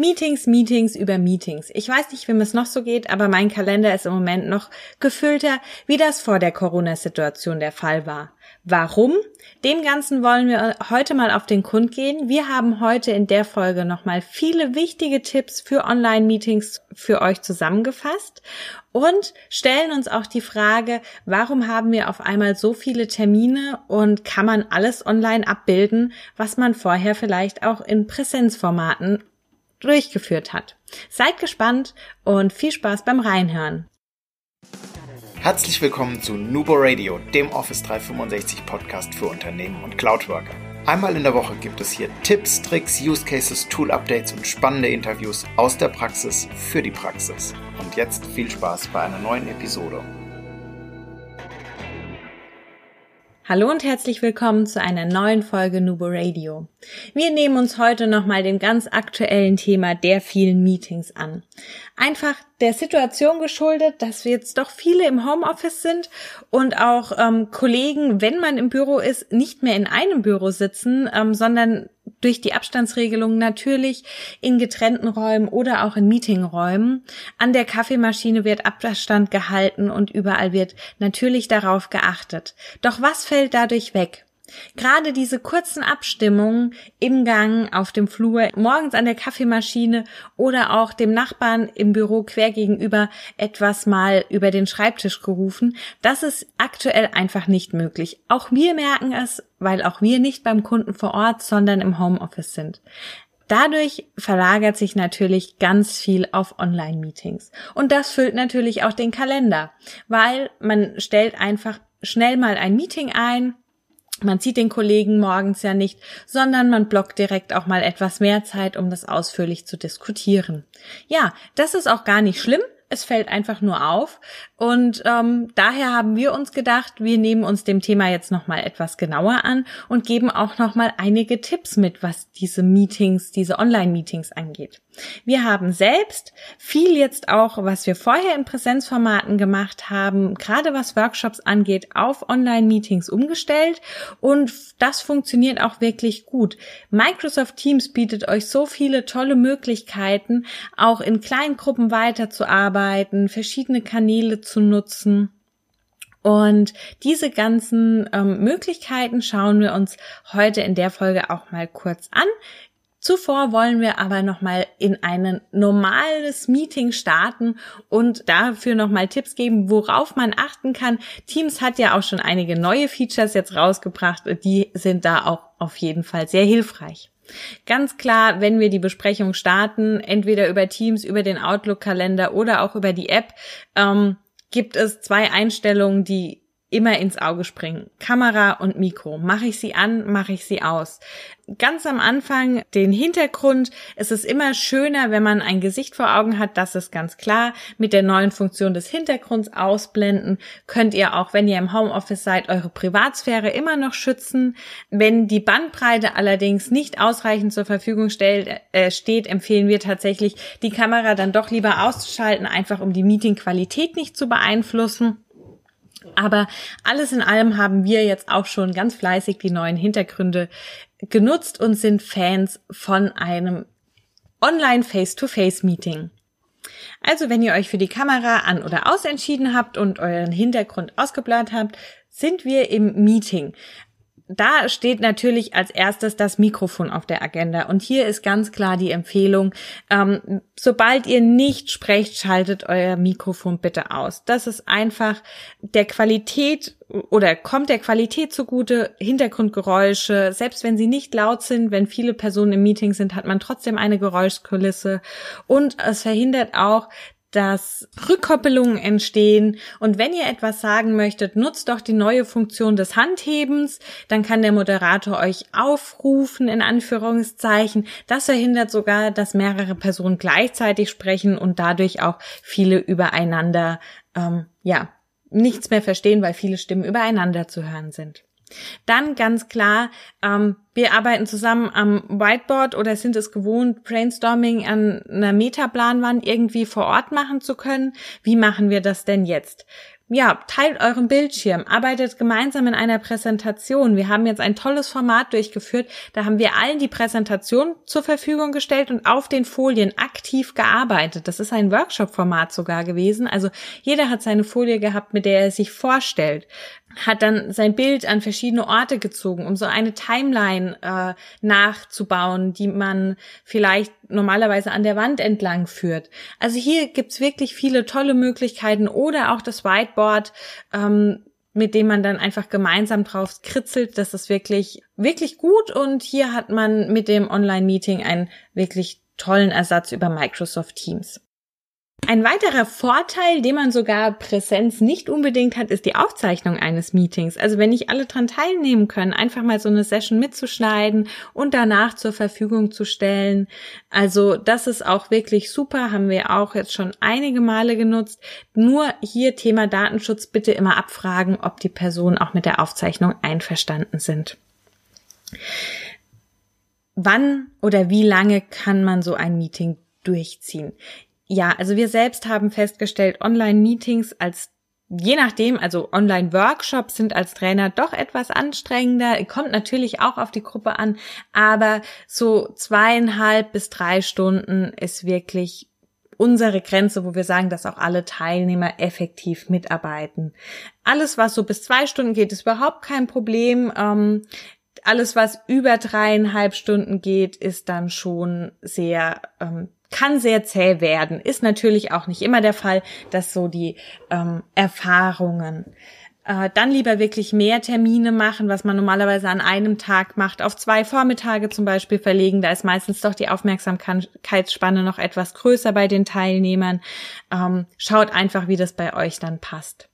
Meetings, Meetings über Meetings. Ich weiß nicht, wem es noch so geht, aber mein Kalender ist im Moment noch gefüllter, wie das vor der Corona-Situation der Fall war. Warum? Dem Ganzen wollen wir heute mal auf den Grund gehen. Wir haben heute in der Folge nochmal viele wichtige Tipps für Online-Meetings für euch zusammengefasst und stellen uns auch die Frage, warum haben wir auf einmal so viele Termine und kann man alles online abbilden, was man vorher vielleicht auch in Präsenzformaten durchgeführt hat. Seid gespannt und viel Spaß beim Reinhören. Herzlich willkommen zu Nubo Radio, dem Office 365 Podcast für Unternehmen und Cloudworker. Einmal in der Woche gibt es hier Tipps, Tricks, Use Cases, Tool Updates und spannende Interviews aus der Praxis für die Praxis. Und jetzt viel Spaß bei einer neuen Episode. Hallo und herzlich willkommen zu einer neuen Folge Nubo Radio. Wir nehmen uns heute nochmal dem ganz aktuellen Thema der vielen Meetings an. Einfach der Situation geschuldet, dass wir jetzt doch viele im Homeoffice sind und auch ähm, Kollegen, wenn man im Büro ist, nicht mehr in einem Büro sitzen, ähm, sondern durch die Abstandsregelung natürlich in getrennten Räumen oder auch in Meetingräumen. An der Kaffeemaschine wird Abstand gehalten und überall wird natürlich darauf geachtet. Doch was fällt dadurch weg? Gerade diese kurzen Abstimmungen im Gang, auf dem Flur, morgens an der Kaffeemaschine oder auch dem Nachbarn im Büro quer gegenüber etwas mal über den Schreibtisch gerufen, das ist aktuell einfach nicht möglich. Auch wir merken es, weil auch wir nicht beim Kunden vor Ort, sondern im Homeoffice sind. Dadurch verlagert sich natürlich ganz viel auf Online-Meetings. Und das füllt natürlich auch den Kalender, weil man stellt einfach schnell mal ein Meeting ein, man sieht den Kollegen morgens ja nicht, sondern man blockt direkt auch mal etwas mehr Zeit, um das ausführlich zu diskutieren. Ja, das ist auch gar nicht schlimm. Es fällt einfach nur auf. Und ähm, daher haben wir uns gedacht, wir nehmen uns dem Thema jetzt nochmal etwas genauer an und geben auch nochmal einige Tipps mit, was diese Meetings, diese Online-Meetings angeht. Wir haben selbst viel jetzt auch, was wir vorher in Präsenzformaten gemacht haben, gerade was Workshops angeht, auf Online-Meetings umgestellt und das funktioniert auch wirklich gut. Microsoft Teams bietet euch so viele tolle Möglichkeiten, auch in kleinen Gruppen weiterzuarbeiten, verschiedene Kanäle zu nutzen. Und diese ganzen ähm, Möglichkeiten schauen wir uns heute in der Folge auch mal kurz an. Zuvor wollen wir aber nochmal in ein normales Meeting starten und dafür nochmal Tipps geben, worauf man achten kann. Teams hat ja auch schon einige neue Features jetzt rausgebracht. Die sind da auch auf jeden Fall sehr hilfreich. Ganz klar, wenn wir die Besprechung starten, entweder über Teams, über den Outlook-Kalender oder auch über die App, ähm, gibt es zwei Einstellungen, die immer ins Auge springen. Kamera und Mikro. Mache ich sie an, mache ich sie aus. Ganz am Anfang den Hintergrund. Es ist immer schöner, wenn man ein Gesicht vor Augen hat. Das ist ganz klar. Mit der neuen Funktion des Hintergrunds ausblenden könnt ihr auch, wenn ihr im Homeoffice seid, eure Privatsphäre immer noch schützen. Wenn die Bandbreite allerdings nicht ausreichend zur Verfügung stellt, äh, steht, empfehlen wir tatsächlich, die Kamera dann doch lieber auszuschalten, einfach um die Meetingqualität nicht zu beeinflussen. Aber alles in allem haben wir jetzt auch schon ganz fleißig die neuen Hintergründe genutzt und sind Fans von einem Online Face-to-Face-Meeting. Also wenn ihr euch für die Kamera an oder aus entschieden habt und euren Hintergrund ausgeblendet habt, sind wir im Meeting da steht natürlich als erstes das Mikrofon auf der Agenda. Und hier ist ganz klar die Empfehlung, ähm, sobald ihr nicht sprecht, schaltet euer Mikrofon bitte aus. Das ist einfach der Qualität oder kommt der Qualität zugute, Hintergrundgeräusche, selbst wenn sie nicht laut sind, wenn viele Personen im Meeting sind, hat man trotzdem eine Geräuschkulisse und es verhindert auch, dass Rückkoppelungen entstehen. Und wenn ihr etwas sagen möchtet, nutzt doch die neue Funktion des Handhebens. Dann kann der Moderator euch aufrufen, in Anführungszeichen. Das verhindert sogar, dass mehrere Personen gleichzeitig sprechen und dadurch auch viele übereinander, ähm, ja, nichts mehr verstehen, weil viele Stimmen übereinander zu hören sind. Dann ganz klar, ähm, wir arbeiten zusammen am Whiteboard oder sind es gewohnt, Brainstorming an einer Metaplanwand irgendwie vor Ort machen zu können. Wie machen wir das denn jetzt? ja, teilt euren Bildschirm, arbeitet gemeinsam in einer Präsentation. Wir haben jetzt ein tolles Format durchgeführt. Da haben wir allen die Präsentation zur Verfügung gestellt und auf den Folien aktiv gearbeitet. Das ist ein Workshop-Format sogar gewesen. Also jeder hat seine Folie gehabt, mit der er sich vorstellt hat dann sein Bild an verschiedene Orte gezogen, um so eine Timeline äh, nachzubauen, die man vielleicht normalerweise an der Wand entlang führt. Also hier gibt's wirklich viele tolle Möglichkeiten oder auch das Whiteboard, ähm, mit dem man dann einfach gemeinsam drauf kritzelt. Das ist wirklich, wirklich gut und hier hat man mit dem Online-Meeting einen wirklich tollen Ersatz über Microsoft Teams. Ein weiterer Vorteil, den man sogar Präsenz nicht unbedingt hat, ist die Aufzeichnung eines Meetings. Also wenn nicht alle dran teilnehmen können, einfach mal so eine Session mitzuschneiden und danach zur Verfügung zu stellen. Also das ist auch wirklich super, haben wir auch jetzt schon einige Male genutzt. Nur hier Thema Datenschutz bitte immer abfragen, ob die Personen auch mit der Aufzeichnung einverstanden sind. Wann oder wie lange kann man so ein Meeting durchziehen? Ja, also wir selbst haben festgestellt, Online-Meetings als Je nachdem, also Online-Workshops sind als Trainer doch etwas anstrengender, kommt natürlich auch auf die Gruppe an, aber so zweieinhalb bis drei Stunden ist wirklich unsere Grenze, wo wir sagen, dass auch alle Teilnehmer effektiv mitarbeiten. Alles, was so bis zwei Stunden geht, ist überhaupt kein Problem. Ähm, alles, was über dreieinhalb Stunden geht, ist dann schon sehr ähm, kann sehr zäh werden. Ist natürlich auch nicht immer der Fall, dass so die ähm, Erfahrungen äh, dann lieber wirklich mehr Termine machen, was man normalerweise an einem Tag macht, auf zwei Vormittage zum Beispiel verlegen. Da ist meistens doch die Aufmerksamkeitsspanne noch etwas größer bei den Teilnehmern. Ähm, schaut einfach, wie das bei euch dann passt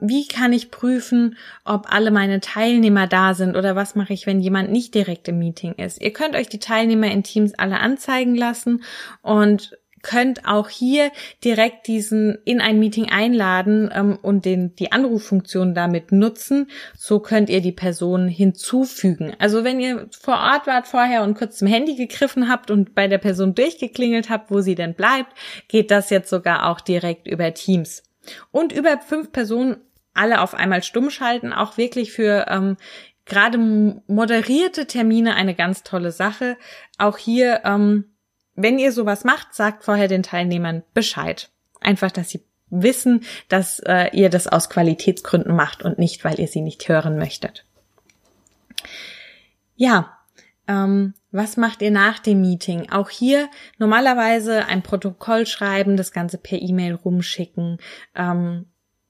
wie kann ich prüfen, ob alle meine Teilnehmer da sind oder was mache ich, wenn jemand nicht direkt im Meeting ist. Ihr könnt euch die Teilnehmer in Teams alle anzeigen lassen und könnt auch hier direkt diesen in ein Meeting einladen ähm, und den, die Anruffunktion damit nutzen. So könnt ihr die Person hinzufügen. Also wenn ihr vor Ort wart vorher und kurz zum Handy gegriffen habt und bei der Person durchgeklingelt habt, wo sie denn bleibt, geht das jetzt sogar auch direkt über Teams. Und über fünf Personen alle auf einmal stumm schalten, auch wirklich für ähm, gerade moderierte Termine eine ganz tolle Sache. Auch hier, ähm, wenn ihr sowas macht, sagt vorher den Teilnehmern Bescheid. Einfach, dass sie wissen, dass äh, ihr das aus Qualitätsgründen macht und nicht, weil ihr sie nicht hören möchtet. Ja, ähm, was macht ihr nach dem Meeting? Auch hier normalerweise ein Protokoll schreiben, das Ganze per E-Mail rumschicken. Ähm,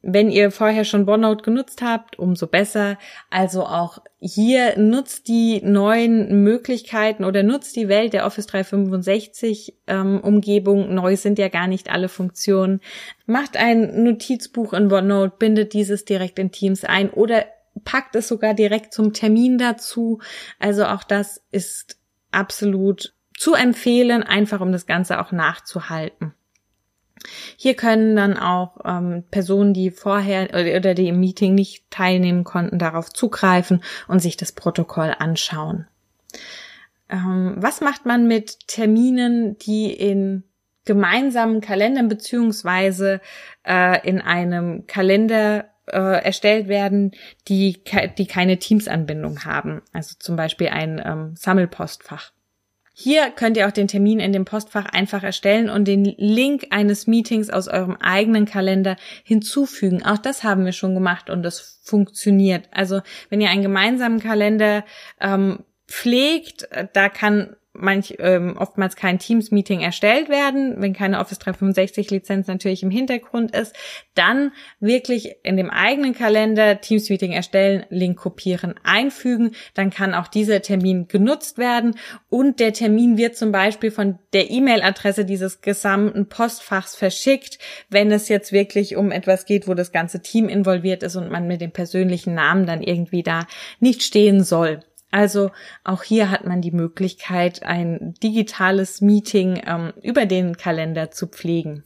wenn ihr vorher schon OneNote genutzt habt, umso besser. Also auch hier nutzt die neuen Möglichkeiten oder nutzt die Welt der Office 365 ähm, Umgebung. Neu sind ja gar nicht alle Funktionen. Macht ein Notizbuch in OneNote, bindet dieses direkt in Teams ein oder packt es sogar direkt zum Termin dazu. Also auch das ist absolut zu empfehlen, einfach um das Ganze auch nachzuhalten. Hier können dann auch ähm, Personen, die vorher oder die im Meeting nicht teilnehmen konnten, darauf zugreifen und sich das Protokoll anschauen. Ähm, was macht man mit Terminen, die in gemeinsamen Kalendern beziehungsweise äh, in einem Kalender äh, erstellt werden, die, die keine Teams-Anbindung haben. Also zum Beispiel ein ähm, Sammelpostfach. Hier könnt ihr auch den Termin in dem Postfach einfach erstellen und den Link eines Meetings aus eurem eigenen Kalender hinzufügen. Auch das haben wir schon gemacht und das funktioniert. Also wenn ihr einen gemeinsamen Kalender ähm, pflegt, da kann manch, ähm, oftmals kein Teams-Meeting erstellt werden, wenn keine Office 365-Lizenz natürlich im Hintergrund ist, dann wirklich in dem eigenen Kalender Teams-Meeting erstellen, Link kopieren, einfügen, dann kann auch dieser Termin genutzt werden und der Termin wird zum Beispiel von der E-Mail-Adresse dieses gesamten Postfachs verschickt, wenn es jetzt wirklich um etwas geht, wo das ganze Team involviert ist und man mit dem persönlichen Namen dann irgendwie da nicht stehen soll. Also auch hier hat man die Möglichkeit, ein digitales Meeting ähm, über den Kalender zu pflegen.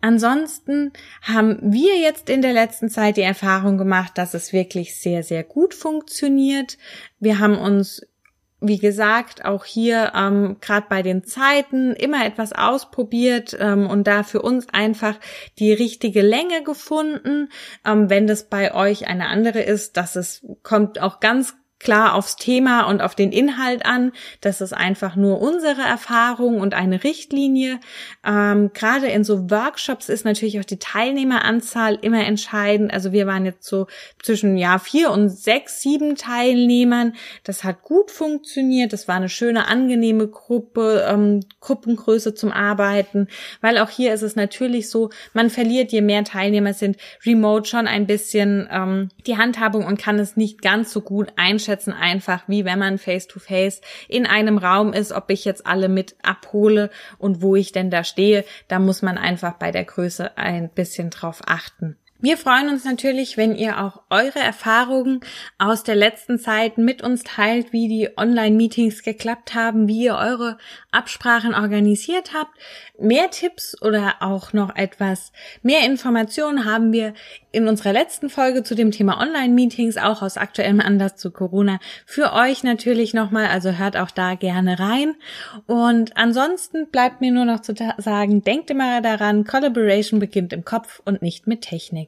Ansonsten haben wir jetzt in der letzten Zeit die Erfahrung gemacht, dass es wirklich sehr, sehr gut funktioniert. Wir haben uns wie gesagt, auch hier ähm, gerade bei den Zeiten immer etwas ausprobiert ähm, und da für uns einfach die richtige Länge gefunden. Ähm, wenn das bei euch eine andere ist, dass es kommt auch ganz klar aufs Thema und auf den Inhalt an. Das ist einfach nur unsere Erfahrung und eine Richtlinie. Ähm, Gerade in so Workshops ist natürlich auch die Teilnehmeranzahl immer entscheidend. Also wir waren jetzt so zwischen ja vier und sechs, sieben Teilnehmern. Das hat gut funktioniert. Das war eine schöne, angenehme Gruppe, ähm, Gruppengröße zum Arbeiten. Weil auch hier ist es natürlich so, man verliert, je mehr Teilnehmer sind, remote schon ein bisschen ähm, die Handhabung und kann es nicht ganz so gut einschätzen einschätzen einfach, wie wenn man face-to-face in einem Raum ist, ob ich jetzt alle mit abhole und wo ich denn da stehe. Da muss man einfach bei der Größe ein bisschen drauf achten. Wir freuen uns natürlich, wenn ihr auch eure Erfahrungen aus der letzten Zeit mit uns teilt, wie die Online-Meetings geklappt haben, wie ihr eure Absprachen organisiert habt. Mehr Tipps oder auch noch etwas mehr Informationen haben wir in unserer letzten Folge zu dem Thema Online-Meetings, auch aus aktuellem Anlass zu Corona, für euch natürlich nochmal, also hört auch da gerne rein. Und ansonsten bleibt mir nur noch zu sagen, denkt immer daran, Collaboration beginnt im Kopf und nicht mit Technik.